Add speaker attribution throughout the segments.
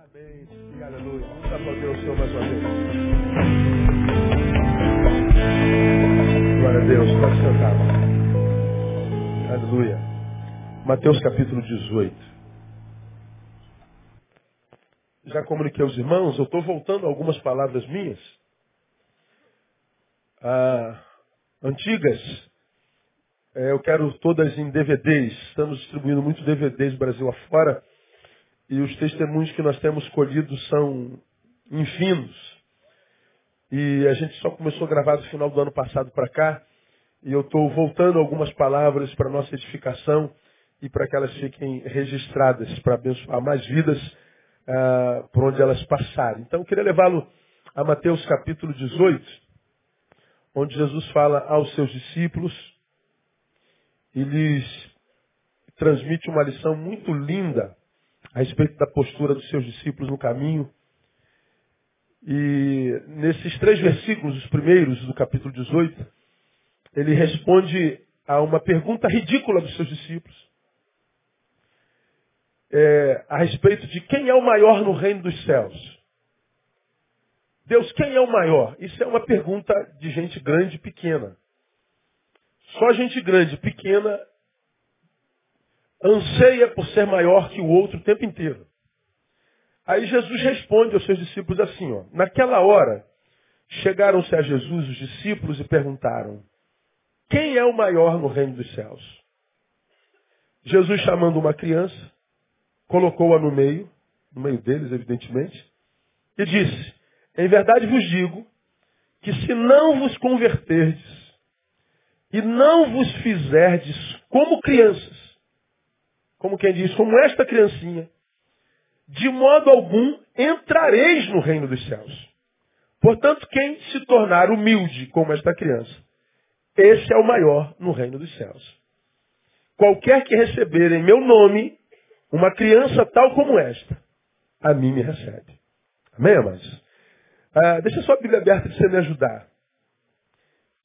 Speaker 1: Amém. E aleluia. Vamos o Senhor mais uma vez. Glória a Deus. Pode sentar. Aleluia. Mateus capítulo 18. Já comuniquei aos irmãos, eu estou voltando algumas palavras minhas. Ah, antigas. É, eu quero todas em DVDs. Estamos distribuindo muitos DVDs Brasil afora. E os testemunhos que nós temos colhido são infindos. E a gente só começou a gravar do final do ano passado para cá. E eu estou voltando algumas palavras para nossa edificação e para que elas fiquem registradas, para abençoar mais vidas ah, por onde elas passarem. Então eu queria levá-lo a Mateus capítulo 18, onde Jesus fala aos seus discípulos e lhes transmite uma lição muito linda a respeito da postura dos seus discípulos no caminho. E nesses três versículos, os primeiros do capítulo 18, ele responde a uma pergunta ridícula dos seus discípulos. É, a respeito de quem é o maior no reino dos céus. Deus, quem é o maior? Isso é uma pergunta de gente grande e pequena. Só gente grande e pequena anseia por ser maior que o outro o tempo inteiro. Aí Jesus responde aos seus discípulos assim, ó, naquela hora, chegaram-se a Jesus os discípulos e perguntaram, quem é o maior no reino dos céus? Jesus chamando uma criança, colocou-a no meio, no meio deles, evidentemente, e disse, em verdade vos digo, que se não vos converterdes e não vos fizerdes como crianças, como quem diz, como esta criancinha, de modo algum entrareis no reino dos céus. Portanto, quem se tornar humilde como esta criança, esse é o maior no reino dos céus. Qualquer que receber em meu nome uma criança tal como esta, a mim me recebe. Amém, amados? Ah, deixa sua Bíblia aberta para você me ajudar.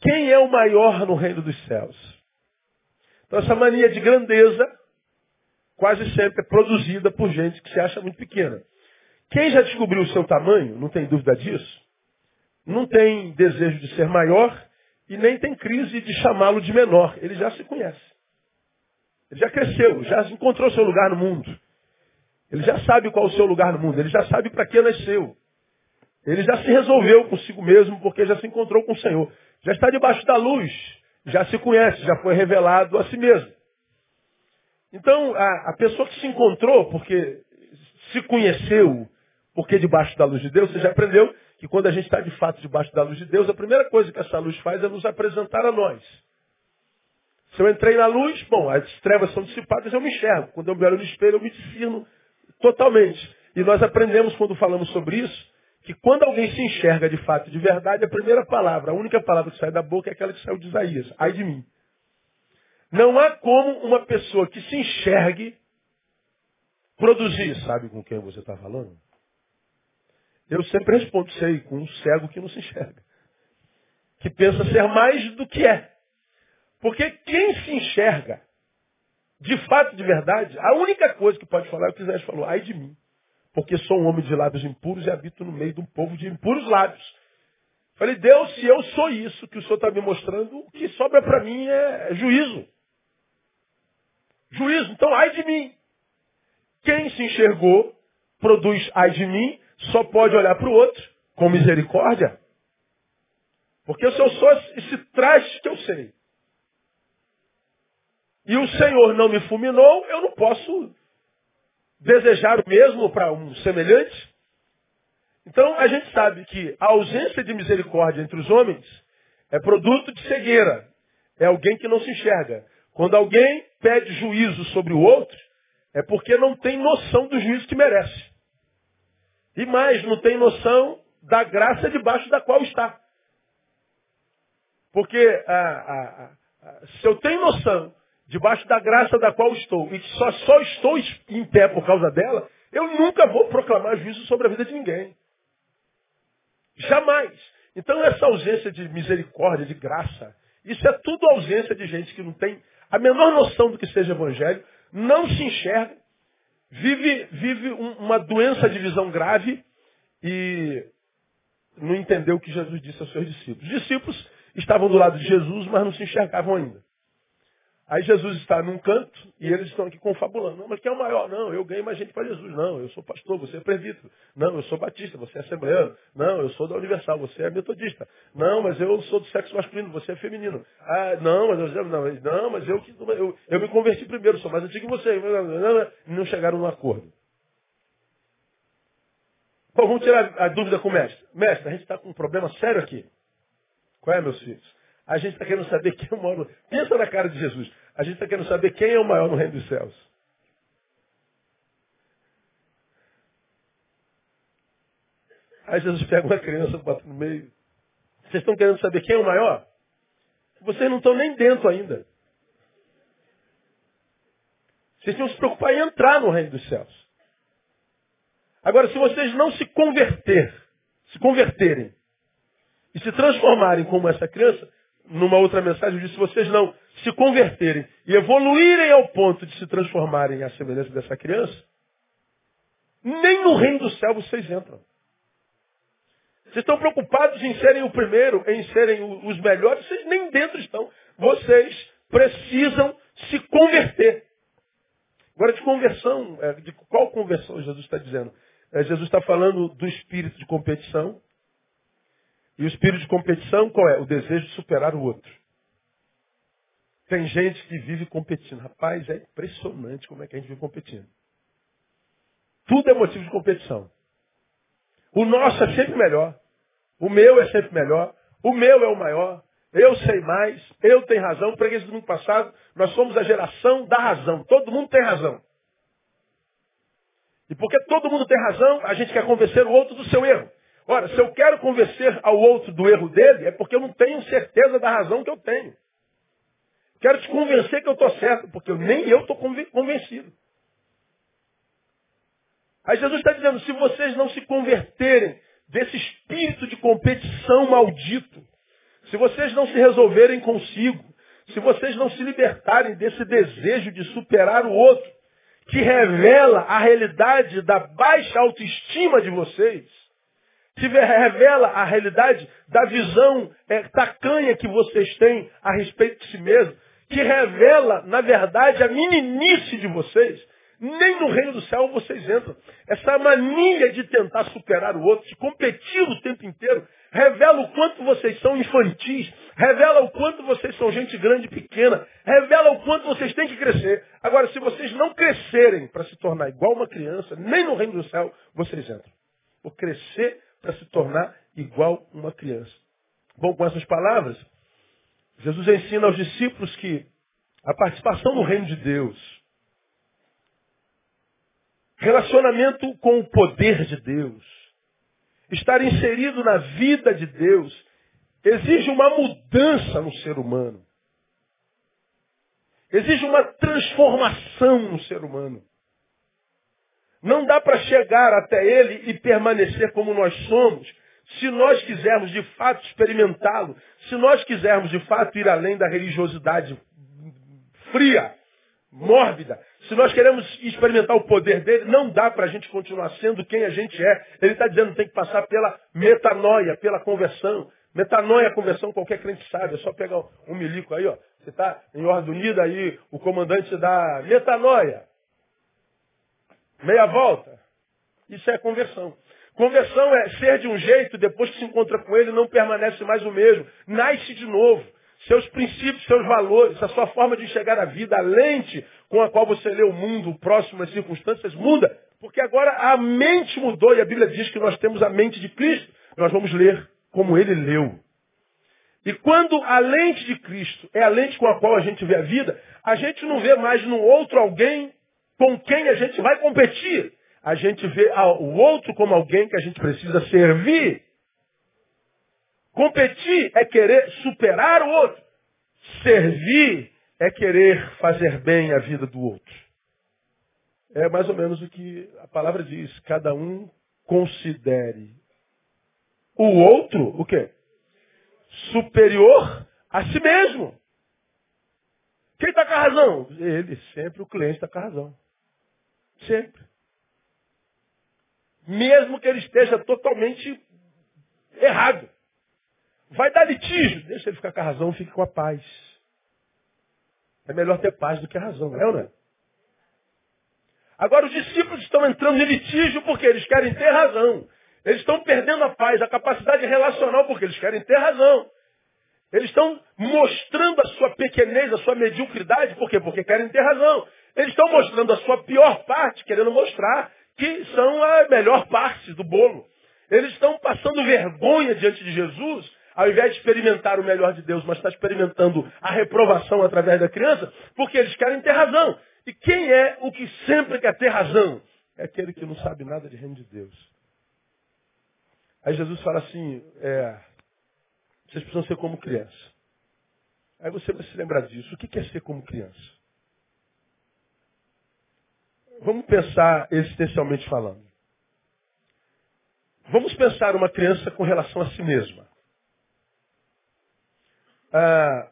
Speaker 1: Quem é o maior no reino dos céus? Então, essa mania de grandeza quase sempre é produzida por gente que se acha muito pequena. Quem já descobriu o seu tamanho, não tem dúvida disso, não tem desejo de ser maior e nem tem crise de chamá-lo de menor. Ele já se conhece. Ele já cresceu, já encontrou seu lugar no mundo. Ele já sabe qual é o seu lugar no mundo, ele já sabe para que nasceu. Ele já se resolveu consigo mesmo porque já se encontrou com o Senhor. Já está debaixo da luz, já se conhece, já foi revelado a si mesmo. Então, a, a pessoa que se encontrou, porque se conheceu, porque debaixo da luz de Deus, você já aprendeu que quando a gente está de fato debaixo da luz de Deus, a primeira coisa que essa luz faz é nos apresentar a nós. Se eu entrei na luz, bom, as trevas são dissipadas, eu me enxergo. Quando eu me olho no espelho, eu me discerno totalmente. E nós aprendemos, quando falamos sobre isso, que quando alguém se enxerga de fato, de verdade, a primeira palavra, a única palavra que sai da boca é aquela que saiu de Isaías. Ai de mim. Não há como uma pessoa que se enxergue produzir. Sabe com quem você está falando? Eu sempre respondo, sei, com um cego que não se enxerga. Que pensa ser mais do que é. Porque quem se enxerga, de fato, de verdade, a única coisa que pode falar é o que Isaías falou, ai de mim. Porque sou um homem de lábios impuros e habito no meio de um povo de impuros lábios. Falei, Deus, se eu sou isso que o Senhor está me mostrando, o que sobra para mim é juízo. Juízo. Então, ai de mim. Quem se enxergou, produz ai de mim, só pode olhar para o outro com misericórdia. Porque se eu sou esse traste que eu sei, e o Senhor não me fulminou, eu não posso desejar o mesmo para um semelhante. Então a gente sabe que a ausência de misericórdia entre os homens é produto de cegueira. É alguém que não se enxerga. Quando alguém pede juízo sobre o outro, é porque não tem noção do juízo que merece. E mais, não tem noção da graça debaixo da qual está. Porque se eu tenho noção debaixo da graça da qual estou e só, só estou em pé por causa dela, eu nunca vou proclamar juízo sobre a vida de ninguém. Jamais. Então essa ausência de misericórdia, de graça, isso é tudo ausência de gente que não tem a menor noção do que seja evangelho, não se enxerga vive, vive um, uma doença de visão grave e não entendeu o que Jesus disse aos seus discípulos. Os discípulos estavam do lado de Jesus, mas não se enxergavam ainda. Aí Jesus está num canto e eles estão aqui confabulando. Não, mas quem é o maior? Não, eu ganhei mais gente para Jesus. Não, eu sou pastor, você é presbítero. Não, eu sou batista, você é assembleano. Não, eu sou da Universal, você é metodista. Não, mas eu sou do sexo masculino, você é feminino. Ah, não, mas eu, não, não, mas eu, eu, eu me converti primeiro, sou mais antigo que você. Não chegaram num acordo. Bom, vamos tirar a dúvida com o mestre. Mestre, a gente está com um problema sério aqui. Qual é, meus filhos? A gente está querendo saber quem é o maior. Pensa na cara de Jesus. A gente está querendo saber quem é o maior no reino dos céus. Aí Jesus pega uma criança, bota no meio. Vocês estão querendo saber quem é o maior? Vocês não estão nem dentro ainda. Vocês têm que se preocupar em entrar no reino dos céus. Agora, se vocês não se converter, se converterem e se transformarem como essa criança, numa outra mensagem, eu disse, se vocês não se converterem e evoluírem ao ponto de se transformarem à semelhança dessa criança, nem no reino do céu vocês entram. Vocês estão preocupados em serem o primeiro, em serem os melhores, vocês nem dentro estão. Vocês precisam se converter. Agora, de conversão, é, de qual conversão Jesus está dizendo? É, Jesus está falando do espírito de competição, e o espírito de competição qual é? O desejo de superar o outro. Tem gente que vive competindo. Rapaz, é impressionante como é que a gente vive competindo. Tudo é motivo de competição. O nosso é sempre melhor. O meu é sempre melhor. O meu é o maior. Eu sei mais. Eu tenho razão. Preguei isso domingo passado. Nós somos a geração da razão. Todo mundo tem razão. E porque todo mundo tem razão, a gente quer convencer o outro do seu erro. Ora, se eu quero convencer ao outro do erro dele, é porque eu não tenho certeza da razão que eu tenho. Quero te convencer que eu estou certo, porque nem eu estou convencido. Aí Jesus está dizendo, se vocês não se converterem desse espírito de competição maldito, se vocês não se resolverem consigo, se vocês não se libertarem desse desejo de superar o outro, que revela a realidade da baixa autoestima de vocês, se revela a realidade da visão é, tacanha que vocês têm a respeito de si mesmo, que revela, na verdade, a meninice de vocês, nem no reino do céu vocês entram. Essa mania de tentar superar o outro, de competir o tempo inteiro, revela o quanto vocês são infantis, revela o quanto vocês são gente grande e pequena, revela o quanto vocês têm que crescer. Agora, se vocês não crescerem para se tornar igual uma criança, nem no reino do céu vocês entram. Por crescer para se tornar igual uma criança. Bom, com essas palavras, Jesus ensina aos discípulos que a participação no reino de Deus, relacionamento com o poder de Deus, estar inserido na vida de Deus, exige uma mudança no ser humano. Exige uma transformação no ser humano. Não dá para chegar até Ele e permanecer como nós somos, se nós quisermos de fato experimentá-lo, se nós quisermos de fato ir além da religiosidade fria, mórbida, se nós queremos experimentar o poder dele, não dá para a gente continuar sendo quem a gente é. Ele está dizendo que tem que passar pela metanoia, pela conversão. Metanoia, conversão, qualquer crente sabe. É só pegar um milico aí, ó. Você está em ordem unida aí, o comandante dá metanoia. Meia volta. Isso é conversão. Conversão é ser de um jeito, depois que se encontra com ele, não permanece mais o mesmo. Nasce de novo. Seus princípios, seus valores, a sua forma de enxergar a vida, a lente com a qual você lê o mundo, o próximo, as circunstâncias, muda. Porque agora a mente mudou e a Bíblia diz que nós temos a mente de Cristo. Nós vamos ler como ele leu. E quando a lente de Cristo é a lente com a qual a gente vê a vida, a gente não vê mais no outro alguém com quem a gente vai competir. A gente vê o outro como alguém que a gente precisa servir. Competir é querer superar o outro. Servir é querer fazer bem a vida do outro. É mais ou menos o que a palavra diz. Cada um considere o outro, o quê? Superior a si mesmo. Quem está com a razão? Ele, sempre o cliente está com a razão. Sempre. Mesmo que ele esteja totalmente errado. Vai dar litígio. Deixa ele ficar com a razão, fique com a paz. É melhor ter paz do que a razão, não é não é? Agora os discípulos estão entrando em litígio porque eles querem ter razão. Eles estão perdendo a paz, a capacidade relacional porque eles querem ter razão. Eles estão mostrando a sua pequenez, a sua mediocridade, por quê? Porque querem ter razão. Eles estão mostrando a sua pior parte, querendo mostrar que são a melhor parte do bolo. Eles estão passando vergonha diante de Jesus, ao invés de experimentar o melhor de Deus, mas está experimentando a reprovação através da criança, porque eles querem ter razão. E quem é o que sempre quer ter razão? É aquele que não sabe nada de reino de Deus. Aí Jesus fala assim, é, vocês precisam ser como criança. Aí você vai se lembrar disso. O que é ser como criança? Vamos pensar existencialmente falando. Vamos pensar uma criança com relação a si mesma. Ah,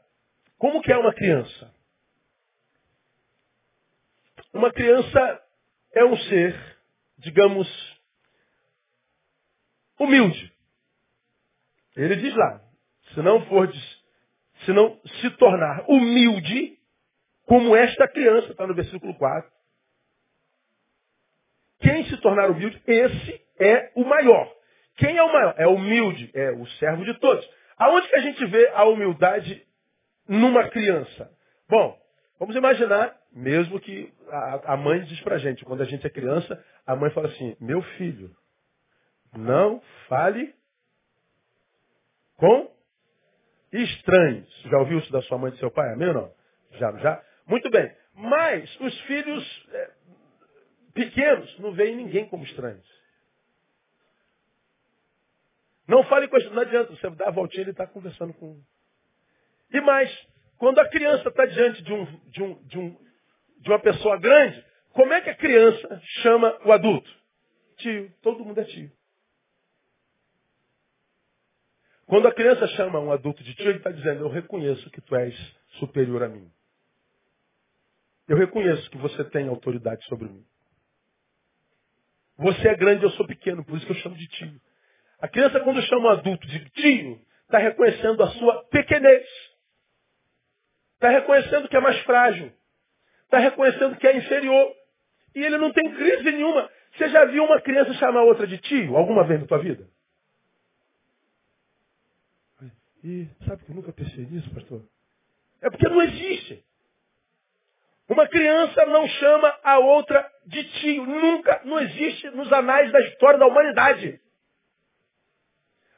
Speaker 1: como que é uma criança? Uma criança é um ser, digamos, humilde. Ele diz lá, se não for, se não se tornar humilde, como esta criança, está no versículo 4. Quem se tornar humilde, esse é o maior. Quem é o maior? É humilde, é o servo de todos. Aonde que a gente vê a humildade numa criança? Bom, vamos imaginar mesmo que a, a mãe diz pra gente, quando a gente é criança, a mãe fala assim, meu filho, não fale com estranhos. Já ouviu isso da sua mãe e do seu pai? Amém ou não? Já, já? Muito bem. Mas os filhos é, pequenos não veem ninguém como estranhos. Não fale com estranhos. Não adianta, você dá a voltinha e ele está conversando com. E mais, quando a criança está diante de um, de um, de um de uma pessoa grande, como é que a criança chama o adulto? Tio. Todo mundo é tio. Quando a criança chama um adulto de tio, ele está dizendo, eu reconheço que tu és superior a mim. Eu reconheço que você tem autoridade sobre mim. Você é grande, eu sou pequeno, por isso que eu chamo de tio. A criança, quando chama um adulto de tio, está reconhecendo a sua pequenez. Está reconhecendo que é mais frágil está reconhecendo que é inferior. E ele não tem crise nenhuma. Você já viu uma criança chamar outra de tio alguma vez na tua vida? E sabe que eu nunca pensei nisso, pastor? É porque não existe. Uma criança não chama a outra de tio. Nunca, não existe nos anais da história da humanidade.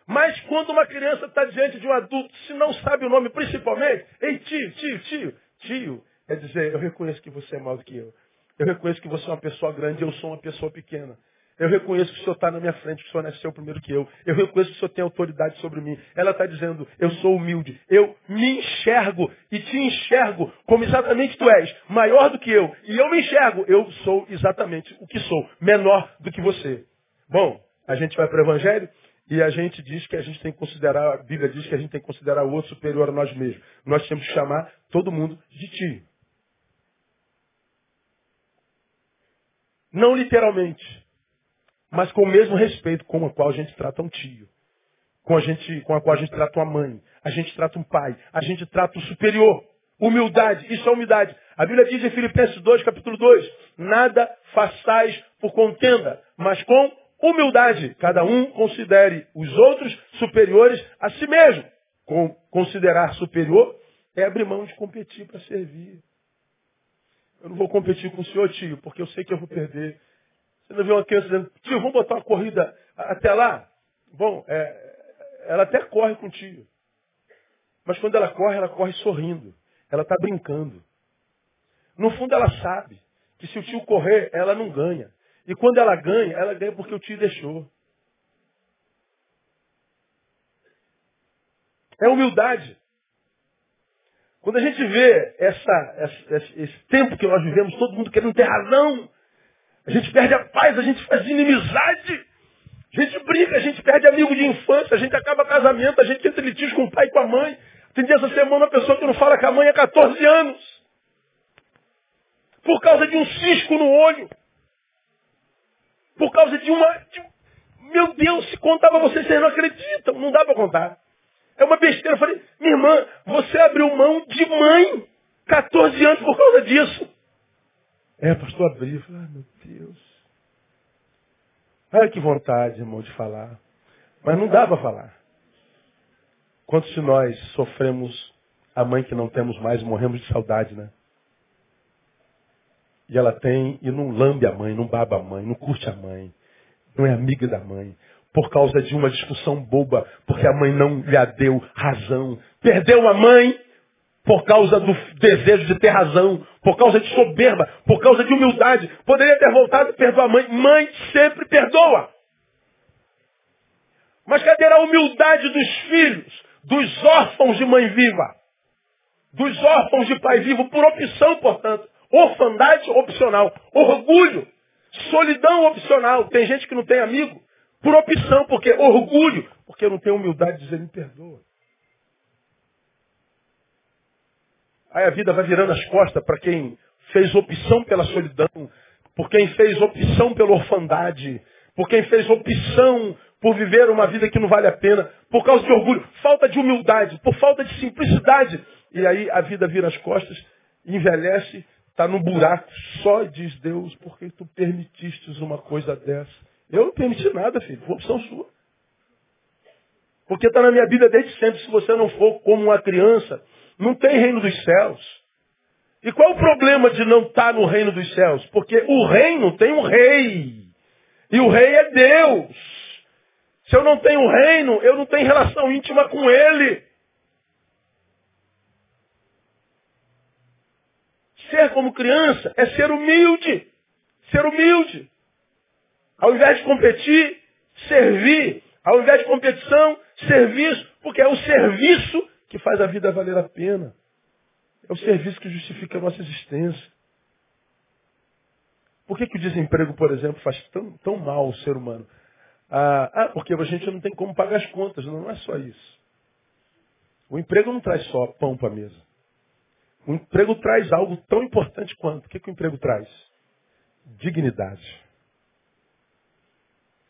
Speaker 1: Mas quando uma criança está diante de um adulto, se não sabe o nome principalmente, ei tio, tio, tio, tio, é dizer, eu reconheço que você é maior do que eu. Eu reconheço que você é uma pessoa grande, eu sou uma pessoa pequena. Eu reconheço que o Senhor está na minha frente, que o Senhor nasceu primeiro que eu. Eu reconheço que o Senhor tem autoridade sobre mim. Ela está dizendo, eu sou humilde. Eu me enxergo e te enxergo como exatamente tu és, maior do que eu. E eu me enxergo, eu sou exatamente o que sou, menor do que você. Bom, a gente vai para o Evangelho e a gente diz que a gente tem que considerar, a Bíblia diz que a gente tem que considerar o outro superior a nós mesmos. Nós temos que chamar todo mundo de ti. Não literalmente, mas com o mesmo respeito com o qual a gente trata um tio, com a, gente, com a qual a gente trata uma mãe, a gente trata um pai, a gente trata o superior. Humildade, isso é humildade. A Bíblia diz em Filipenses 2, capítulo 2, nada façais por contenda, mas com humildade. Cada um considere os outros superiores a si mesmo. Com, considerar superior é abrir mão de competir para servir. Eu não vou competir com o senhor, tio, porque eu sei que eu vou perder. Você não vê uma criança dizendo, tio, vamos botar uma corrida até lá? Bom, é, ela até corre com o tio. Mas quando ela corre, ela corre sorrindo. Ela está brincando. No fundo, ela sabe que se o tio correr, ela não ganha. E quando ela ganha, ela ganha porque o tio deixou. É humildade. Quando a gente vê essa, essa, esse tempo que nós vivemos, todo mundo querendo ter razão, a gente perde a paz, a gente faz inimizade, a gente briga, a gente perde amigo de infância, a gente acaba casamento, a gente entra em litígio com o pai e com a mãe. Tem dia essa semana uma pessoa que não fala com a mãe há 14 anos. Por causa de um cisco no olho. Por causa de uma. De... Meu Deus, se contava vocês, vocês não acreditam. Não dá para contar. É uma besteira. Eu falei, minha irmã, você abriu mão de mãe 14 anos por causa disso. É, pastor, abri. Falei, ah, meu Deus. Ai, que vontade, irmão, de falar. Mas não dá para falar. Quantos de nós sofremos a mãe que não temos mais, morremos de saudade, né? E ela tem, e não lambe a mãe, não baba a mãe, não curte a mãe, não é amiga da mãe, por causa de uma discussão boba, porque a mãe não lhe deu razão. Perdeu a mãe por causa do desejo de ter razão, por causa de soberba, por causa de humildade. Poderia ter voltado e perdoar a mãe. Mãe sempre perdoa. Mas cadê a humildade dos filhos, dos órfãos de mãe viva? Dos órfãos de pai vivo, por opção, portanto. Orfandade opcional. Orgulho. Solidão opcional. Tem gente que não tem amigo. Por opção, porque orgulho. Porque não tem humildade de dizer me perdoa. Aí a vida vai virando as costas para quem fez opção pela solidão, por quem fez opção pela orfandade, por quem fez opção por viver uma vida que não vale a pena, por causa de orgulho, falta de humildade, por falta de simplicidade. E aí a vida vira as costas, envelhece, está no buraco. Só diz Deus, porque tu permitiste uma coisa dessa. Eu não permiti nada, filho. Foi opção sua. Porque está na minha vida desde sempre. Se você não for como uma criança, não tem reino dos céus. E qual é o problema de não estar no reino dos céus? Porque o reino tem um rei. E o rei é Deus. Se eu não tenho reino, eu não tenho relação íntima com ele. Ser como criança é ser humilde. Ser humilde. Ao invés de competir, servir. Ao invés de competição, serviço. Porque é o serviço que faz a vida valer a pena. É o serviço que justifica a nossa existência. Por que, que o desemprego, por exemplo, faz tão, tão mal ao ser humano? Ah, ah, porque a gente não tem como pagar as contas. Não, não é só isso. O emprego não traz só pão para a mesa. O emprego traz algo tão importante quanto. O que, que o emprego traz? Dignidade.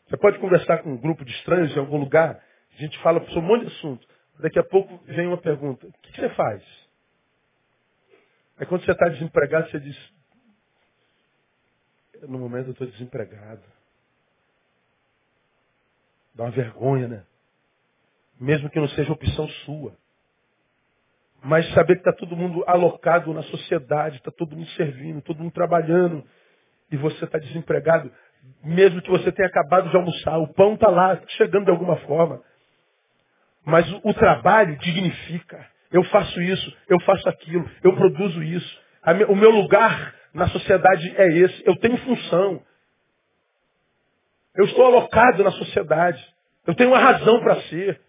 Speaker 1: Você pode conversar com um grupo de estranhos em algum lugar, a gente fala sobre um monte de assunto. Daqui a pouco vem uma pergunta: o que você faz? Aí quando você está desempregado, você diz: no momento eu estou desempregado. Dá uma vergonha, né? Mesmo que não seja opção sua. Mas saber que está todo mundo alocado na sociedade, está todo mundo servindo, todo mundo trabalhando, e você está desempregado, mesmo que você tenha acabado de almoçar, o pão está lá, chegando de alguma forma. Mas o, o trabalho dignifica. Eu faço isso, eu faço aquilo, eu produzo isso. O meu lugar na sociedade é esse. Eu tenho função. Eu estou alocado na sociedade. Eu tenho uma razão para ser.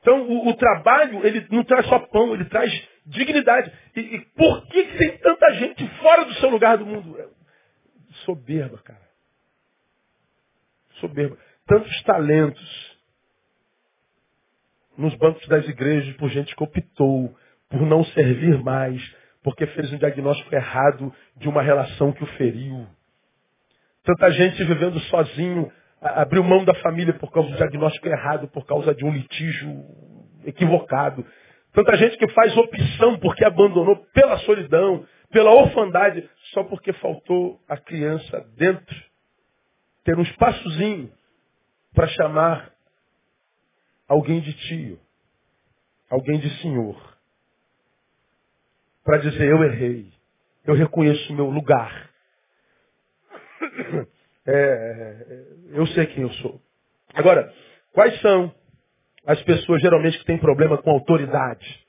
Speaker 1: Então, o, o, trabalho, ele não traz só pão, ele traz dignidade. E, e por que, que tem tanta gente fora do seu lugar do mundo? É soberba, cara. Soberba. Tantos talentos nos bancos das igrejas por gente que optou por não servir mais, porque fez um diagnóstico errado de uma relação que o feriu. Tanta gente vivendo sozinho, abriu mão da família por causa do diagnóstico errado, por causa de um litígio equivocado. Tanta gente que faz opção porque abandonou pela solidão, pela orfandade, só porque faltou a criança dentro. Ter um espaçozinho para chamar alguém de tio, alguém de senhor, para dizer eu errei, eu reconheço o meu lugar. É, é, eu sei quem eu sou. Agora, quais são as pessoas geralmente que têm problema com autoridade?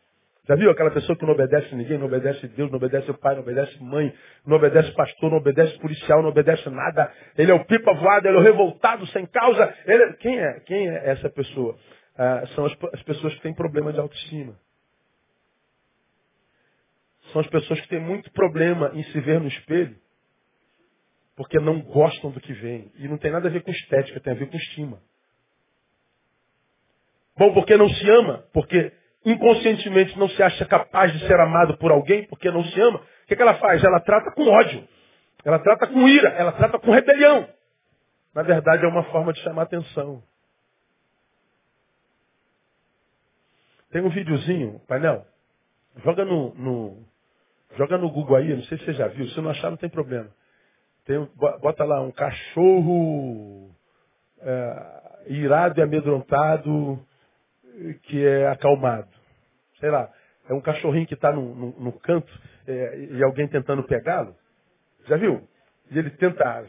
Speaker 1: Já viu aquela pessoa que não obedece ninguém, não obedece Deus, não obedece pai, não obedece mãe, não obedece pastor, não obedece policial, não obedece nada. Ele é o pipa voado, ele é o revoltado sem causa. Ele... Quem é? Quem é essa pessoa? Ah, são as, as pessoas que têm problema de autoestima. São as pessoas que têm muito problema em se ver no espelho, porque não gostam do que vem. E não tem nada a ver com estética, tem a ver com estima. Bom, porque não se ama, porque inconscientemente não se acha capaz de ser amado por alguém, porque não se ama, o que, que ela faz? Ela trata com ódio. Ela trata com ira, ela trata com rebelião. Na verdade, é uma forma de chamar atenção. Tem um videozinho, painel. Joga no, no, joga no Google aí, não sei se você já viu. Se não achar, não tem problema. Tem, bota lá um cachorro é, irado e amedrontado que é acalmado. Sei lá, é um cachorrinho que está no, no, no, canto é, e alguém tentando pegá-lo. Já viu? E ele tenta.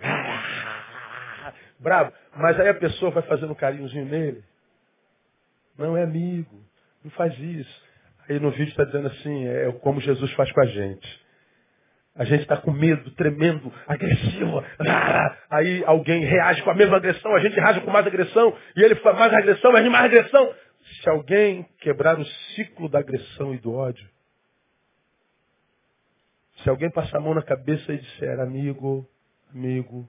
Speaker 1: Bravo. Mas aí a pessoa vai fazendo um carinhozinho nele. Não é amigo. Não faz isso. Aí no vídeo está dizendo assim, é como Jesus faz com a gente. A gente está com medo, tremendo, agressivo. Ah, aí alguém reage com a mesma agressão, a gente reage com mais agressão, e ele faz mais agressão, mas mais agressão. Se alguém quebrar o ciclo da agressão e do ódio, se alguém passar a mão na cabeça e disser, amigo, amigo,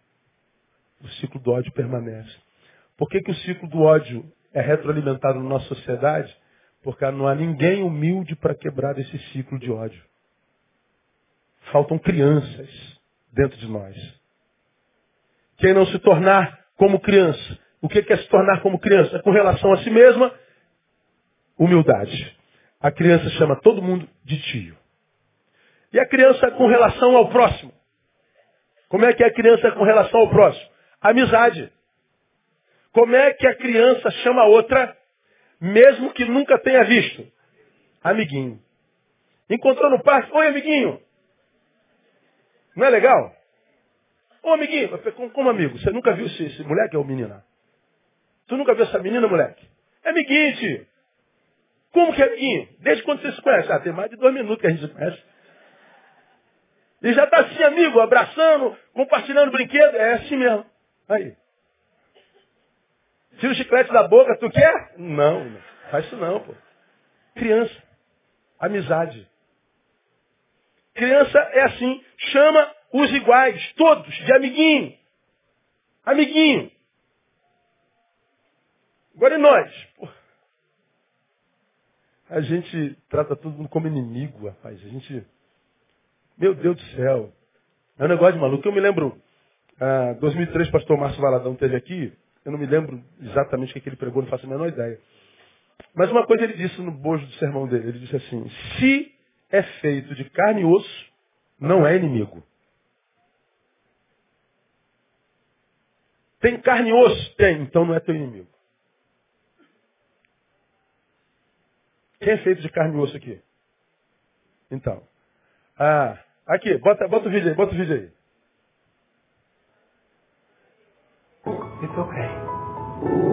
Speaker 1: o ciclo do ódio permanece. Por que, que o ciclo do ódio é retroalimentado na nossa sociedade? Porque não há ninguém humilde para quebrar esse ciclo de ódio. Faltam crianças dentro de nós. Quem não se tornar como criança, o que é se tornar como criança? É com relação a si mesma, humildade. A criança chama todo mundo de tio. E a criança com relação ao próximo? Como é que é a criança com relação ao próximo? Amizade. Como é que a criança chama a outra, mesmo que nunca tenha visto? Amiguinho. Encontrou no parque, oi amiguinho. Não é legal? Ô amiguinho, como amigo, você nunca viu esse, esse moleque ou menina? Tu nunca viu essa menina, moleque? É amiguinho, tio. Como que é amiguinho? Desde quando você se conhece? Ah, tem mais de dois minutos que a gente se conhece. E já está assim, amigo, abraçando, compartilhando brinquedo. É assim mesmo. Aí. Tira o chiclete da boca, tu quer? Não, não. Faz isso não, pô. Criança. Amizade. Criança é assim. Chama os iguais, todos, de amiguinho. Amiguinho. Agora e nós? Pô. A gente trata todo mundo como inimigo, rapaz. A gente meu Deus do céu. É um negócio de maluco. Eu me lembro, ah, 2003, pastor Márcio Valadão teve aqui. Eu não me lembro exatamente o que ele pregou, não faço a menor ideia. Mas uma coisa ele disse no bojo do sermão dele. Ele disse assim, se é feito de carne e osso, não é inimigo. Tem carne e osso? Tem, então não é teu inimigo. Quem é feito de carne e osso aqui? Então, ah, aqui, bota, bota o vídeo aí, bota o vídeo aí. It's okay. Thank you.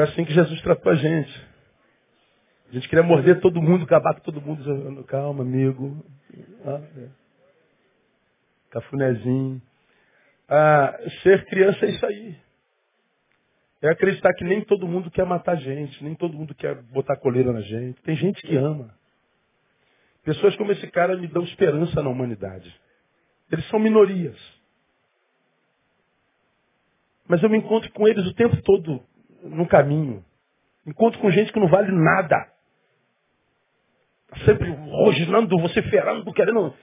Speaker 1: Foi assim que Jesus tratou a gente. A gente queria morder todo mundo, acabar com todo mundo. Calma, amigo. Ah, é. Cafunézinho. Ah, ser criança é isso aí. É acreditar que nem todo mundo quer matar gente, nem todo mundo quer botar coleira na gente. Tem gente que ama. Pessoas como esse cara me dão esperança na humanidade. Eles são minorias. Mas eu me encontro com eles o tempo todo no caminho. Encontro com gente que não vale nada. Sempre rosnando, vociferando, querendo.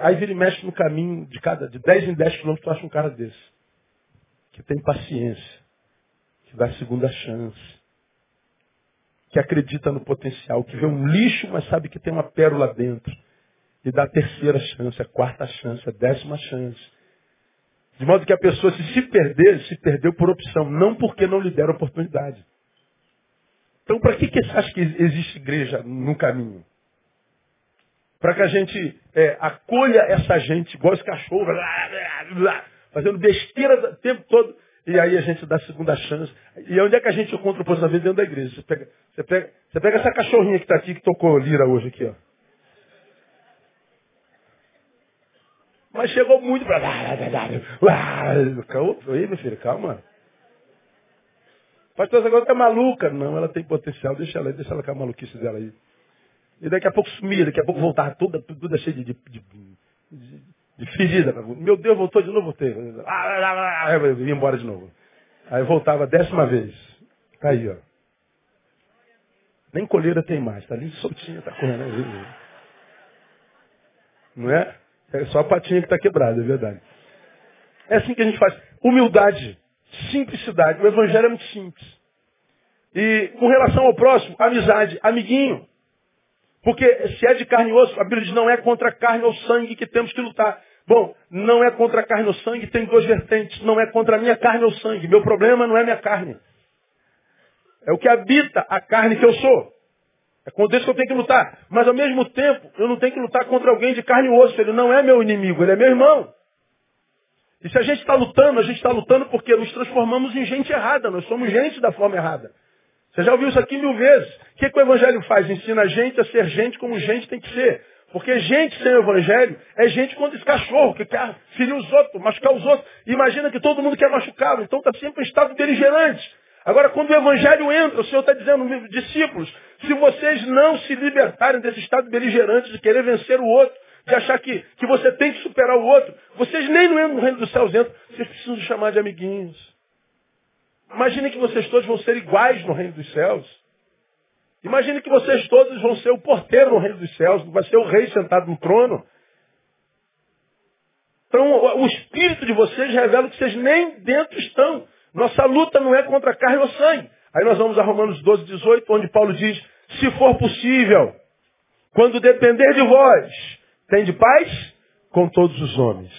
Speaker 1: Aí vira e mexe no caminho de cada, de 10 em 10 quilômetros, tu acha um cara desse. Que tem paciência. Que dá segunda chance. Que acredita no potencial. Que vê um lixo, mas sabe que tem uma pérola dentro. E dá a terceira chance, a quarta chance, a décima chance. De modo que a pessoa, se se perder, se perdeu por opção, não porque não lhe deram oportunidade. Então, para que, que você acha que existe igreja no caminho? Para que a gente é, acolha essa gente, igual esse cachorro, fazendo besteira o tempo todo, e aí a gente dá segunda chance. E onde é que a gente encontra o posicionamento dentro da igreja? Você pega, você pega, você pega essa cachorrinha que está aqui, que tocou lira hoje aqui, ó. Mas chegou muito para. Calma, meu filho, calma. Pastor, agora tá maluca. Não, ela tem potencial, deixa ela, deixa ela com a maluquice dela aí. E daqui a pouco sumia, daqui a pouco voltava toda, tudo cheio de, de, de, de. Meu Deus, voltou de novo, voltei. Aí eu ia embora de novo. Aí voltava a décima vez. Tá aí, ó. Nem colheira tem mais, tá ali soltinha, tá correndo. Não é? É só a patinha que está quebrada, é verdade. É assim que a gente faz. Humildade, simplicidade. O evangelho é muito simples. E com relação ao próximo, amizade, amiguinho. Porque se é de carne e osso, a Bíblia diz não é contra a carne ou sangue que temos que lutar. Bom, não é contra a carne ou sangue, tem duas vertentes. Não é contra a minha carne ou sangue. Meu problema não é minha carne. É o que habita a carne que eu sou. É contra isso que eu tenho que lutar. Mas ao mesmo tempo, eu não tenho que lutar contra alguém de carne e osso. Ele não é meu inimigo, ele é meu irmão. E se a gente está lutando, a gente está lutando porque nos transformamos em gente errada. Nós somos gente da forma errada. Você já ouviu isso aqui mil vezes. O que, que o Evangelho faz? Ensina a gente a ser gente como gente tem que ser. Porque gente sem o Evangelho é gente quando esse cachorro, que quer ferir os outros, machucar os outros. Imagina que todo mundo quer machucá-lo, então está sempre em estado beligerante. Agora, quando o Evangelho entra, o Senhor está dizendo, discípulos, se vocês não se libertarem desse estado beligerante de querer vencer o outro, de achar que, que você tem que superar o outro, vocês nem no reino dos céus entram, vocês precisam chamar de amiguinhos. Imagine que vocês todos vão ser iguais no reino dos céus. Imagine que vocês todos vão ser o porteiro no reino dos céus, vai ser o rei sentado no trono. Então, o espírito de vocês revela que vocês nem dentro estão. Nossa luta não é contra carne ou sangue. Aí nós vamos a Romanos 12, 18, onde Paulo diz, se for possível, quando depender de vós, tem de paz com todos os homens.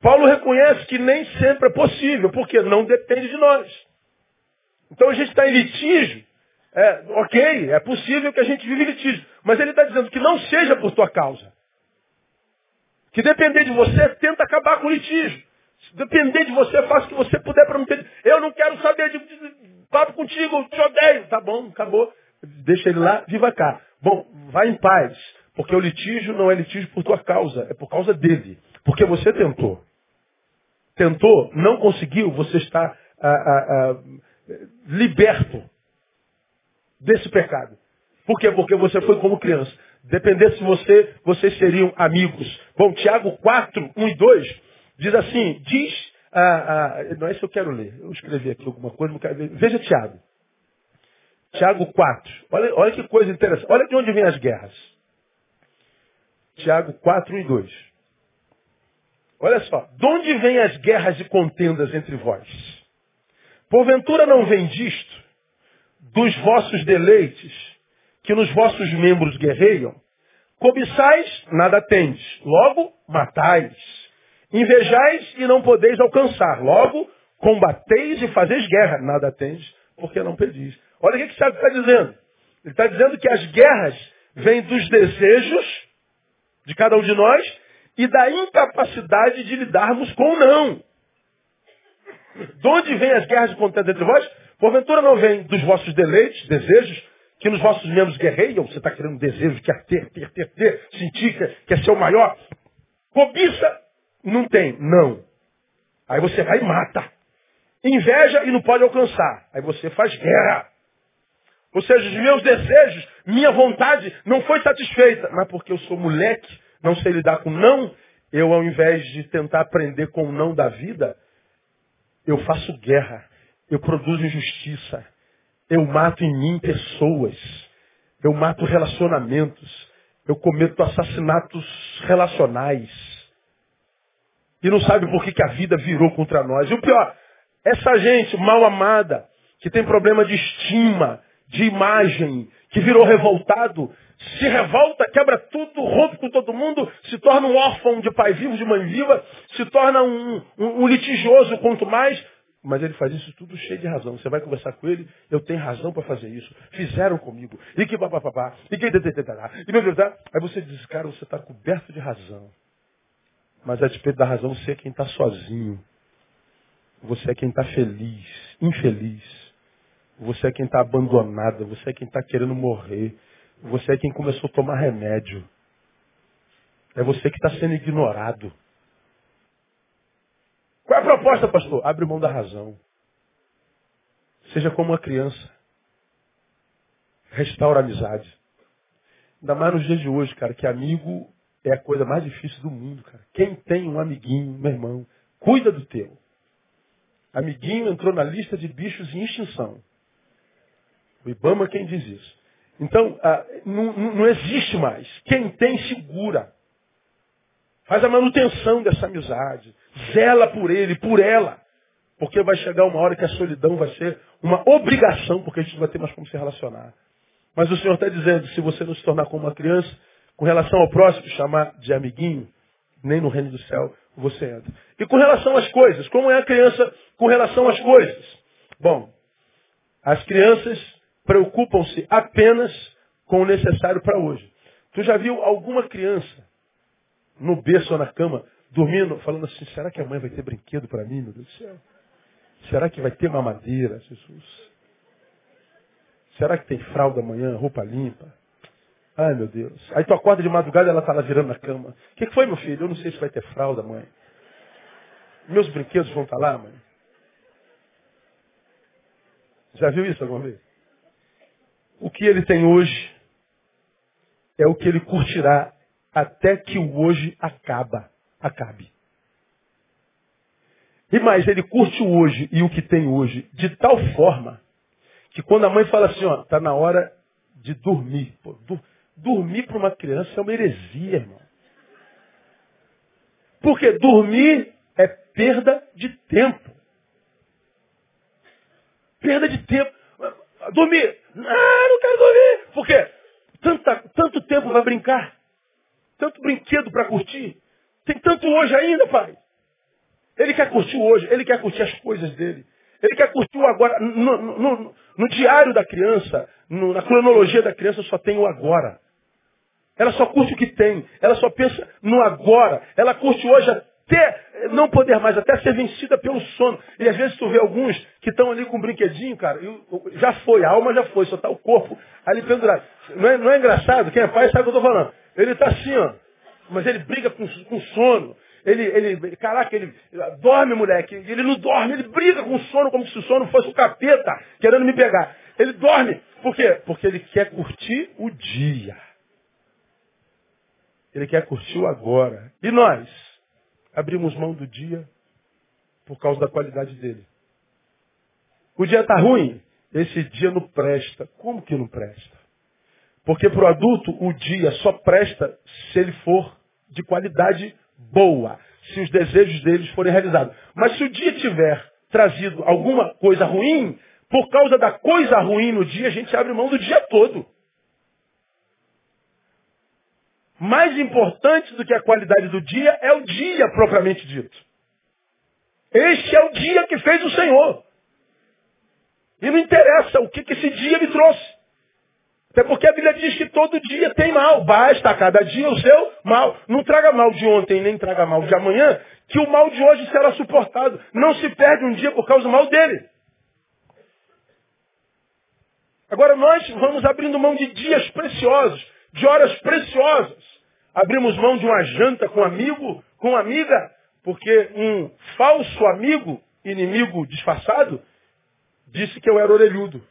Speaker 1: Paulo reconhece que nem sempre é possível, porque não depende de nós. Então a gente está em litígio. É, ok, é possível que a gente vive litígio. Mas ele está dizendo que não seja por tua causa. Que depender de você, tenta acabar com o litígio. Se depender de você, faça o que você puder para me ter. Eu não quero saber de, de, de papo contigo, te odeio. Tá bom, acabou. Deixa ele lá, viva cá. Bom, vai em paz. Porque o litígio não é litígio por tua causa, é por causa dele. Porque você tentou. Tentou, não conseguiu, você está ah, ah, ah, liberto desse pecado. Por quê? Porque você foi como criança. Dependesse de você, vocês seriam amigos. Bom, Tiago 4, 1 e 2 diz assim, diz, ah, ah, não é isso que eu quero ler, eu escrevi aqui alguma coisa, não quero ver. Veja Tiago. Tiago 4. Olha, olha que coisa interessante. Olha de onde vêm as guerras. Tiago 4, 1 e 2. Olha só. De onde vêm as guerras e contendas entre vós? Porventura não vem disto, dos vossos deleites, que nos vossos membros guerreiam? Cobiçais, nada tendes. Logo, matais. Invejais e não podeis alcançar. Logo, combateis e fazeis guerra. Nada tendes, porque não pedis. Olha o que, que Tiago está dizendo. Ele está dizendo que as guerras vêm dos desejos de cada um de nós e da incapacidade de lidarmos com o não. De onde vêm as guerras de contenda entre vós? Porventura não vem dos vossos deleites, desejos, que nos vossos membros guerreiam. Você está querendo desejo, quer ter, ter, ter, ter, sentir que quer ser o maior. Cobiça, não tem. Não. Aí você vai e mata. Inveja e não pode alcançar. Aí você faz guerra. Ou seja, os meus desejos, minha vontade não foi satisfeita. Mas porque eu sou moleque, não sei lidar com não, eu ao invés de tentar aprender com o não da vida, eu faço guerra. Eu produzo injustiça. Eu mato em mim pessoas. Eu mato relacionamentos. Eu cometo assassinatos relacionais. E não sabe por que, que a vida virou contra nós. E o pior, essa gente mal amada, que tem problema de estima, de imagem, que virou revoltado, se revolta, quebra tudo, rompe com todo mundo, se torna um órfão de pai vivo, de mãe viva, se torna um, um, um litigioso quanto mais. Mas ele faz isso tudo cheio de razão. Você vai conversar com ele, eu tenho razão para fazer isso. Fizeram comigo. E que papapá. E que E meu Deus, aí você diz, cara, você está coberto de razão. Mas a despeito da razão, você é quem está sozinho. Você é quem está feliz, infeliz. Você é quem está abandonado. Você é quem está querendo morrer. Você é quem começou a tomar remédio. É você que está sendo ignorado. Qual é a proposta, pastor? Abre mão da razão. Seja como uma criança. Restaura a amizade. Ainda mais nos dias de hoje, cara, que amigo é a coisa mais difícil do mundo, cara. Quem tem um amiguinho, meu irmão, cuida do teu. Amiguinho entrou na lista de bichos em extinção. O Ibama quem diz isso. Então, ah, não, não existe mais. Quem tem, segura. Faz a manutenção dessa amizade. Zela por ele, por ela. Porque vai chegar uma hora que a solidão vai ser uma obrigação, porque a gente não vai ter mais como se relacionar. Mas o Senhor está dizendo, se você não se tornar como uma criança, com relação ao próximo, chamar de amiguinho, nem no reino do céu você entra. E com relação às coisas, como é a criança com relação às coisas? Bom, as crianças preocupam-se apenas com o necessário para hoje. Tu já viu alguma criança no berço ou na cama, dormindo, falando assim, será que a mãe vai ter brinquedo para mim, meu Deus do céu? Será que vai ter mamadeira, Jesus? Será que tem fralda amanhã, roupa limpa? Ai, meu Deus. Aí tu acorda de madrugada e ela está lá virando na cama. O que, que, foi, meu filho? Eu não sei se vai ter fralda, mãe. Meus brinquedos vão estar tá lá, mãe. Já viu isso alguma vez? O que ele tem hoje é o que ele curtirá até que o hoje acaba, acabe. E mais, ele curte o hoje e o que tem hoje de tal forma que quando a mãe fala assim, ó, tá na hora de dormir. Pô, dormir para uma criança é uma heresia, irmão. Porque dormir é perda de tempo. Perda de tempo. Dormir. Ah, não quero dormir. Por quê? Tanta, tanto tempo vai brincar. Tanto brinquedo para curtir. Tem tanto hoje ainda, pai. Ele quer curtir hoje, ele quer curtir as coisas dele. Ele quer curtir o agora. No, no, no, no diário da criança, na cronologia da criança, só tem o agora. Ela só curte o que tem. Ela só pensa no agora. Ela curte hoje até não poder mais, até ser vencida pelo sono. E às vezes tu vê alguns que estão ali com um brinquedinho, cara, já foi, a alma já foi, só está o corpo ali pendurado. Não é, não é engraçado? Quem é pai sabe o que eu estou falando. Ele está assim, ó. Mas ele briga com, com sono. Ele, ele, caraca, ele dorme, moleque. Ele não dorme, ele briga com sono como se o sono fosse o capeta querendo me pegar. Ele dorme. Por quê? Porque ele quer curtir o dia. Ele quer curtir o agora. E nós? Abrimos mão do dia por causa da qualidade dele. O dia está ruim? Esse dia não presta. Como que não presta? Porque para o adulto o dia só presta se ele for de qualidade boa, se os desejos deles forem realizados. Mas se o dia tiver trazido alguma coisa ruim, por causa da coisa ruim no dia, a gente abre mão do dia todo. Mais importante do que a qualidade do dia é o dia propriamente dito. Este é o dia que fez o Senhor. E não interessa o que, que esse dia me trouxe. Até porque a Bíblia diz que todo dia tem mal. Basta a cada dia o seu mal. Não traga mal de ontem, nem traga mal de amanhã, que o mal de hoje será suportado. Não se perde um dia por causa do mal dele. Agora nós vamos abrindo mão de dias preciosos, de horas preciosas. Abrimos mão de uma janta com um amigo, com amiga, porque um falso amigo, inimigo disfarçado, disse que eu era orelhudo.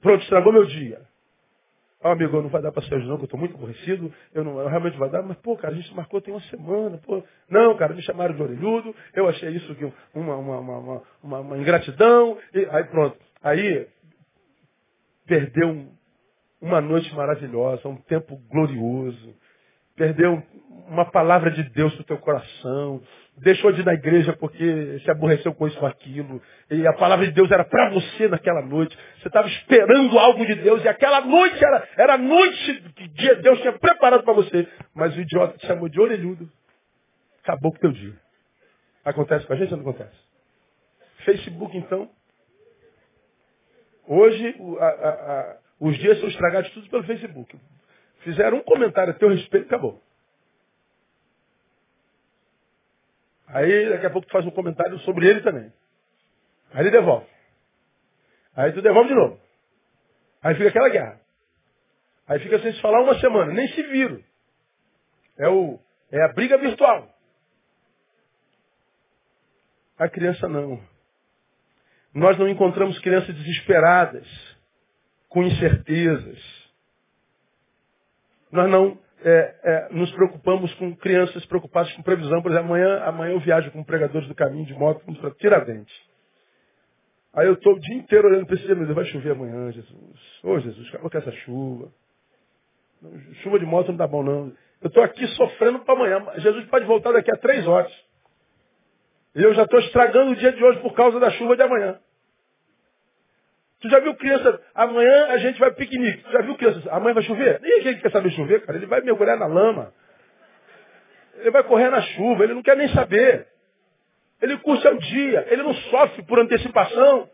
Speaker 1: Pronto, estragou meu dia. Oh, amigo, não vai dar para ser hoje não, que eu estou muito aborrecido. Eu não, eu realmente vai dar, mas, pô, cara, a gente marcou tem uma semana, pô. Não, cara, me chamaram de orelhudo, eu achei isso aqui uma, uma, uma, uma, uma ingratidão. E, aí pronto. Aí perdeu uma noite maravilhosa, um tempo glorioso, perdeu uma palavra de Deus no teu coração, deixou de ir na igreja porque se aborreceu com isso ou aquilo, e a palavra de Deus era para você naquela noite, você estava esperando algo de Deus, e aquela noite era, era a noite que Deus tinha preparado para você, mas o idiota te chamou de orelhudo, acabou com o teu dia. Acontece com a gente ou não acontece? Facebook, então. Hoje, a, a, a, os dias são estragados tudo pelo Facebook. Fizeram um comentário a teu respeito, acabou. Aí daqui a pouco tu faz um comentário sobre ele também. Aí ele devolve. Aí tu devolve de novo. Aí fica aquela guerra. Aí fica sem se falar uma semana, nem se viram. É, o, é a briga virtual. A criança não. Nós não encontramos crianças desesperadas, com incertezas. Nós não é, é, nos preocupamos com crianças preocupadas com previsão. Por exemplo, amanhã, amanhã eu viajo com pregadores do caminho de moto, para Tiradentes. Aí eu estou o dia inteiro olhando para esse dia, meu Deus, vai chover amanhã, Jesus. Ô Jesus, acabou com essa chuva. Chuva de moto não dá bom, não. Eu estou aqui sofrendo para amanhã. Jesus pode voltar daqui a três horas. E eu já estou estragando o dia de hoje por causa da chuva de amanhã. Tu já viu criança, amanhã a gente vai piquenique. Tu já viu criança, amanhã vai chover? Nem gente quer saber chover, cara. Ele vai mergulhar na lama. Ele vai correr na chuva, ele não quer nem saber. Ele curte o dia, ele não sofre por antecipação.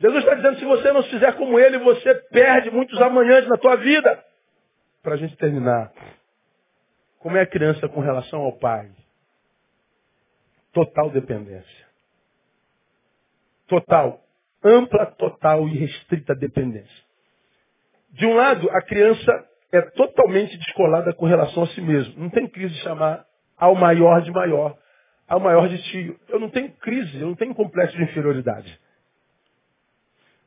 Speaker 1: Jesus está dizendo, se você não fizer como ele, você perde muitos amanhãs na tua vida. Para a gente terminar. Como é a criança com relação ao pai? Total dependência. Total. Ampla, total e restrita dependência. De um lado, a criança é totalmente descolada com relação a si mesmo. Não tem crise de chamar ao maior de maior, ao maior de tio. Eu não tenho crise, eu não tenho complexo de inferioridade.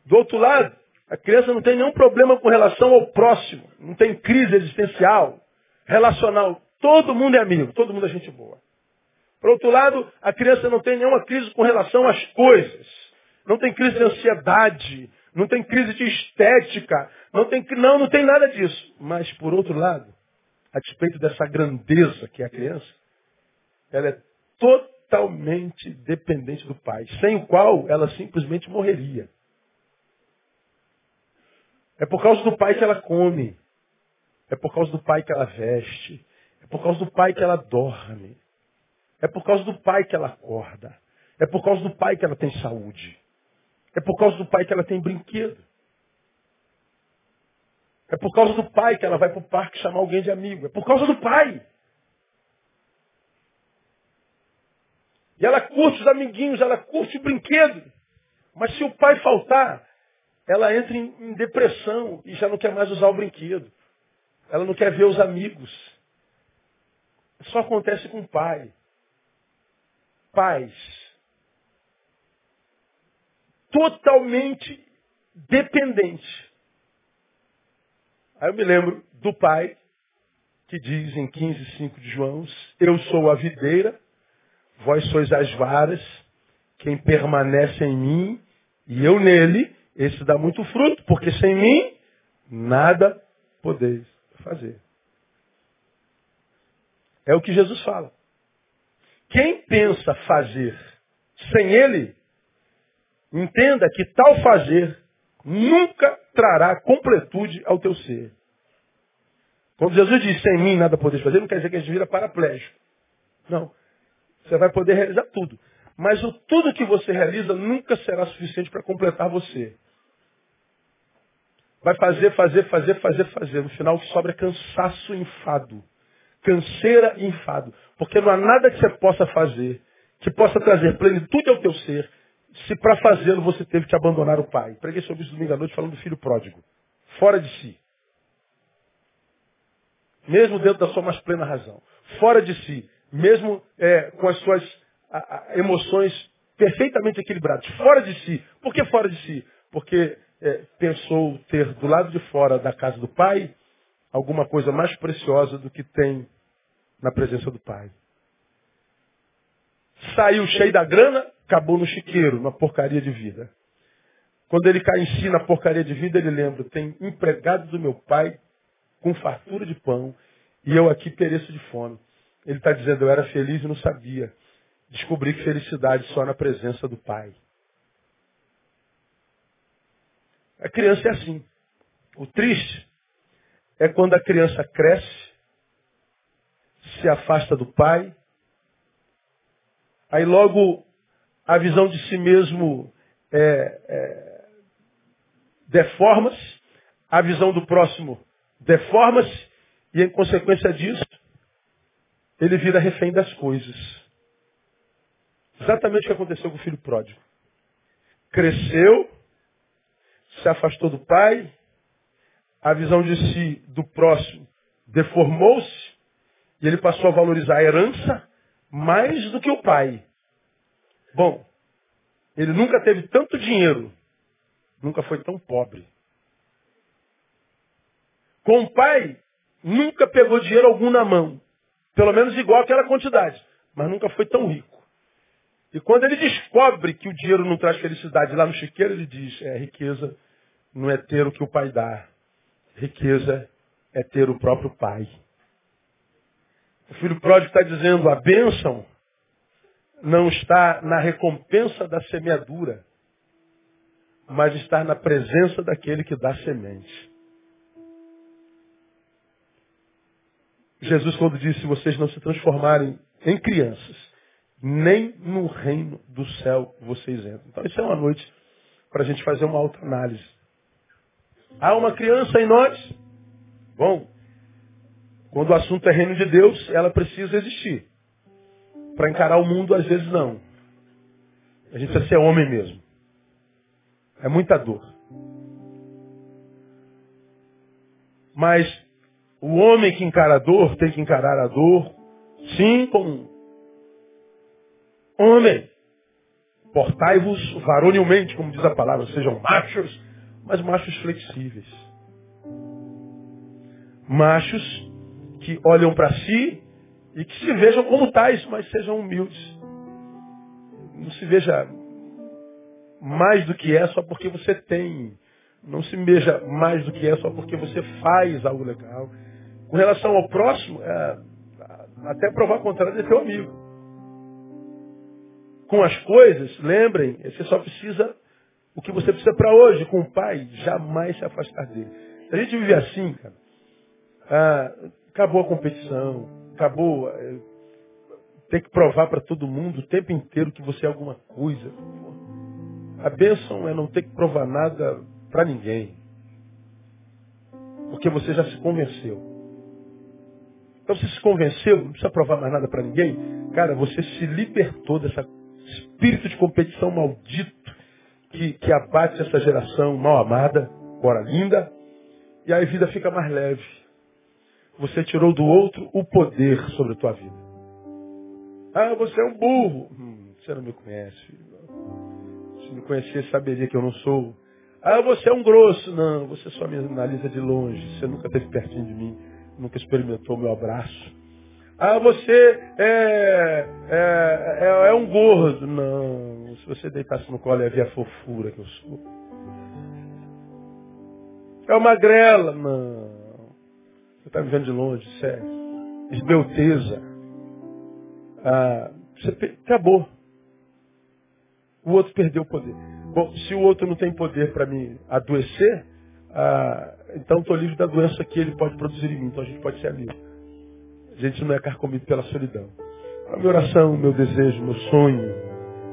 Speaker 1: Do outro lado, a criança não tem nenhum problema com relação ao próximo. Não tem crise existencial, relacional. Todo mundo é amigo, todo mundo é gente boa. Por outro lado, a criança não tem nenhuma crise com relação às coisas. Não tem crise de ansiedade, não tem crise de estética, não tem, não, não tem nada disso. Mas, por outro lado, a despeito dessa grandeza que é a criança, ela é totalmente dependente do pai, sem o qual ela simplesmente morreria. É por causa do pai que ela come. É por causa do pai que ela veste. É por causa do pai que ela dorme. É por causa do pai que ela acorda. É por causa do pai que ela tem saúde. É por causa do pai que ela tem brinquedo. É por causa do pai que ela vai para o parque chamar alguém de amigo. É por causa do pai. E ela curte os amiguinhos, ela curte o brinquedo. Mas se o pai faltar, ela entra em, depressão e já não quer mais usar o brinquedo. Ela não quer ver os amigos. Só acontece com o pai. Pais totalmente dependente. Aí eu me lembro do pai, que diz em 15, 5 de João, eu sou a videira, vós sois as varas, quem permanece em mim e eu nele, esse dá muito fruto, porque sem mim nada podeis fazer. É o que Jesus fala. Quem pensa fazer sem ele, Entenda que tal fazer nunca trará completude ao teu ser. Quando Jesus diz sem mim nada podeis fazer, não quer dizer que a gente vira paraplégico. Não. Você vai poder realizar tudo. Mas o tudo que você realiza nunca será suficiente para completar você. Vai fazer, fazer, fazer, fazer, fazer. No final o que sobra é cansaço e enfado. Canseira e enfado. Porque não há nada que você possa fazer que possa trazer plenitude ao teu ser se para fazê-lo você teve que abandonar o pai. Preguei sobre isso domingo à noite falando do filho pródigo. Fora de si. Mesmo dentro da sua mais plena razão. Fora de si. Mesmo é, com as suas a, a, emoções perfeitamente equilibradas. Fora de si. Por que fora de si? Porque é, pensou ter do lado de fora da casa do pai alguma coisa mais preciosa do que tem na presença do pai. Saiu cheio da grana, acabou no chiqueiro, numa porcaria de vida. Quando ele cai em si na porcaria de vida, ele lembra, tem empregado do meu pai com fartura de pão e eu aqui pereço de fome. Ele está dizendo, eu era feliz e não sabia. Descobri que felicidade só na presença do pai. A criança é assim. O triste é quando a criança cresce, se afasta do pai, aí logo a visão de si mesmo é, é, deforma-se, a visão do próximo deforma-se, e em consequência disso, ele vira refém das coisas. Exatamente o que aconteceu com o filho pródigo. Cresceu, se afastou do pai, a visão de si do próximo deformou-se e ele passou a valorizar a herança mais do que o pai. Bom, ele nunca teve tanto dinheiro, nunca foi tão pobre. Com o pai, nunca pegou dinheiro algum na mão, pelo menos igual aquela quantidade, mas nunca foi tão rico. E quando ele descobre que o dinheiro não traz felicidade lá no chiqueiro, ele diz, é, riqueza não é ter o que o pai dá. Riqueza é ter o próprio pai. O filho pródigo está dizendo, a bênção não está na recompensa da semeadura, mas está na presença daquele que dá semente. Jesus, quando disse, vocês não se transformarem em crianças, nem no reino do céu vocês entram. Então isso é uma noite para a gente fazer uma autoanálise. Há uma criança em nós? Bom, quando o assunto é reino de Deus, ela precisa existir. Para encarar o mundo, às vezes não. A gente precisa ser homem mesmo. É muita dor. Mas o homem que encara a dor tem que encarar a dor, sim, como homem. Portai-vos varonilmente, como diz a palavra, sejam machos, mas machos flexíveis. Machos que olham para si e que se vejam como tais, mas sejam humildes. Não se veja mais do que é só porque você tem. Não se veja mais do que é só porque você faz algo legal. Com relação ao próximo, é, até provar contrário é teu amigo com as coisas, lembrem, você só precisa o que você precisa para hoje. Com o pai, jamais se afastar dele. A gente vive assim, cara, ah, acabou a competição, acabou. É, ter que provar para todo mundo o tempo inteiro que você é alguma coisa. A bênção é não ter que provar nada para ninguém. Porque você já se convenceu. Então você se convenceu, não precisa provar mais nada para ninguém. Cara, você se libertou dessa espírito de competição maldito que, que abate essa geração mal amada, embora linda, e aí a vida fica mais leve. Você tirou do outro o poder sobre a tua vida. Ah, você é um burro. Hum, você não me conhece. Se me conhecesse, saberia que eu não sou. Ah, você é um grosso. Não, você só me analisa de longe. Você nunca esteve pertinho de mim. Nunca experimentou meu abraço. Ah, você é, é, é, é um gordo. Não, se você deitasse no colo ia ver a fofura que eu sou. É uma grela. Não. Você está me vendo de longe, sério. Esbelteza. Ah, você acabou. O outro perdeu o poder. Bom, se o outro não tem poder para me adoecer, ah, então estou livre da doença que ele pode produzir em mim. Então a gente pode ser amigo. A gente não é carcomido pela solidão. A minha oração, meu desejo, meu sonho,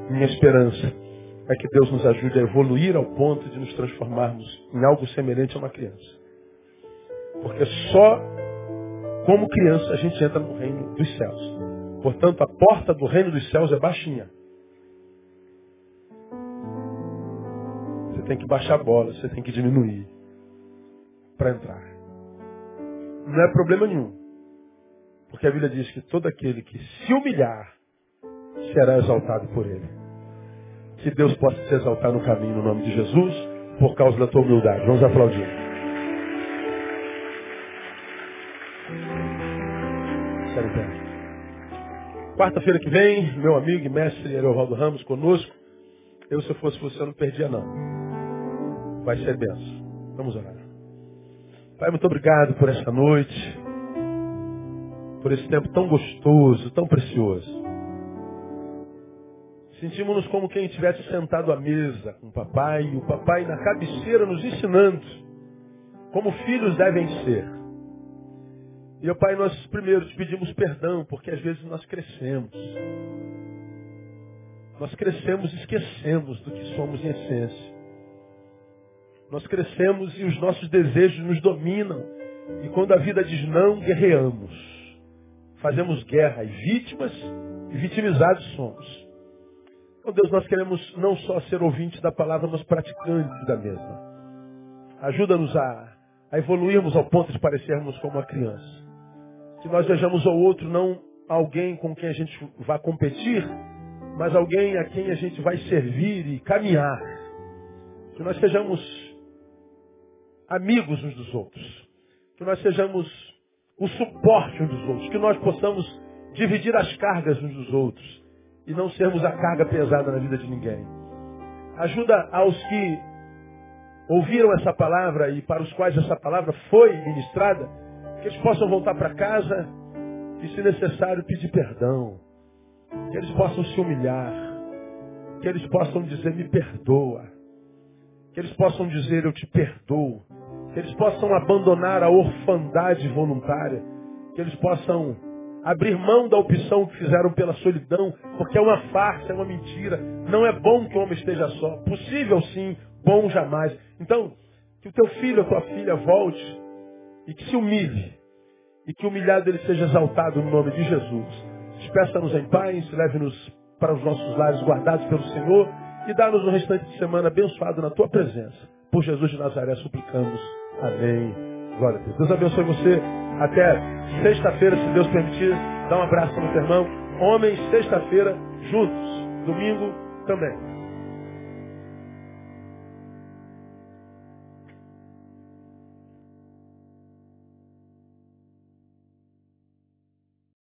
Speaker 1: minha esperança é que Deus nos ajude a evoluir ao ponto de nos transformarmos em algo semelhante a uma criança. Porque só como criança a gente entra no reino dos céus. Portanto, a porta do reino dos céus é baixinha. Você tem que baixar a bola, você tem que diminuir para entrar. Não é problema nenhum. Porque a Bíblia diz que todo aquele que se humilhar será exaltado por ele. Que Deus possa se exaltar no caminho no nome de Jesus, por causa da tua humildade. Vamos aplaudir. Quarta-feira que vem, meu amigo e mestre Erovaldo Ramos conosco. Eu, se eu fosse você, eu não perdia não. vai ser benção. Vamos orar. Pai, muito obrigado por esta noite, por esse tempo tão gostoso, tão precioso. Sentimos-nos como quem estivesse sentado à mesa com o papai, e o papai na cabeceira nos ensinando como filhos devem ser. Ó Pai, nós primeiro te pedimos perdão, porque às vezes nós crescemos. Nós crescemos e esquecemos do que somos em essência. Nós crescemos e os nossos desejos nos dominam. E quando a vida diz não, guerreamos. Fazemos guerra e vítimas e vitimizados somos. Então, Deus, nós queremos não só ser ouvintes da palavra, mas praticantes da mesma. Ajuda-nos a, a evoluirmos ao ponto de parecermos como uma criança. Que nós vejamos ao outro não alguém com quem a gente vai competir, mas alguém a quem a gente vai servir e caminhar. Que nós sejamos amigos uns dos outros. Que nós sejamos o suporte uns dos outros. Que nós possamos dividir as cargas uns dos outros e não sermos a carga pesada na vida de ninguém. Ajuda aos que ouviram essa palavra e para os quais essa palavra foi ministrada, que eles possam voltar para casa e, se necessário, pedir perdão. Que eles possam se humilhar. Que eles possam dizer, me perdoa. Que eles possam dizer, eu te perdoo. Que eles possam abandonar a orfandade voluntária. Que eles possam abrir mão da opção que fizeram pela solidão, porque é uma farsa, é uma mentira. Não é bom que o homem esteja só. Possível sim, bom jamais. Então, que o teu filho, a tua filha volte e que se humilhe. E que humilhado ele seja exaltado no nome de Jesus. Despeça-nos em paz, leve-nos para os nossos lares guardados pelo Senhor e dá-nos um restante de semana abençoado na tua presença. Por Jesus de Nazaré suplicamos. Amém. Glória a Deus. Deus abençoe você. Até sexta-feira, se Deus permitir. Dá um abraço no teu irmão. Homens, sexta-feira, juntos. Domingo também.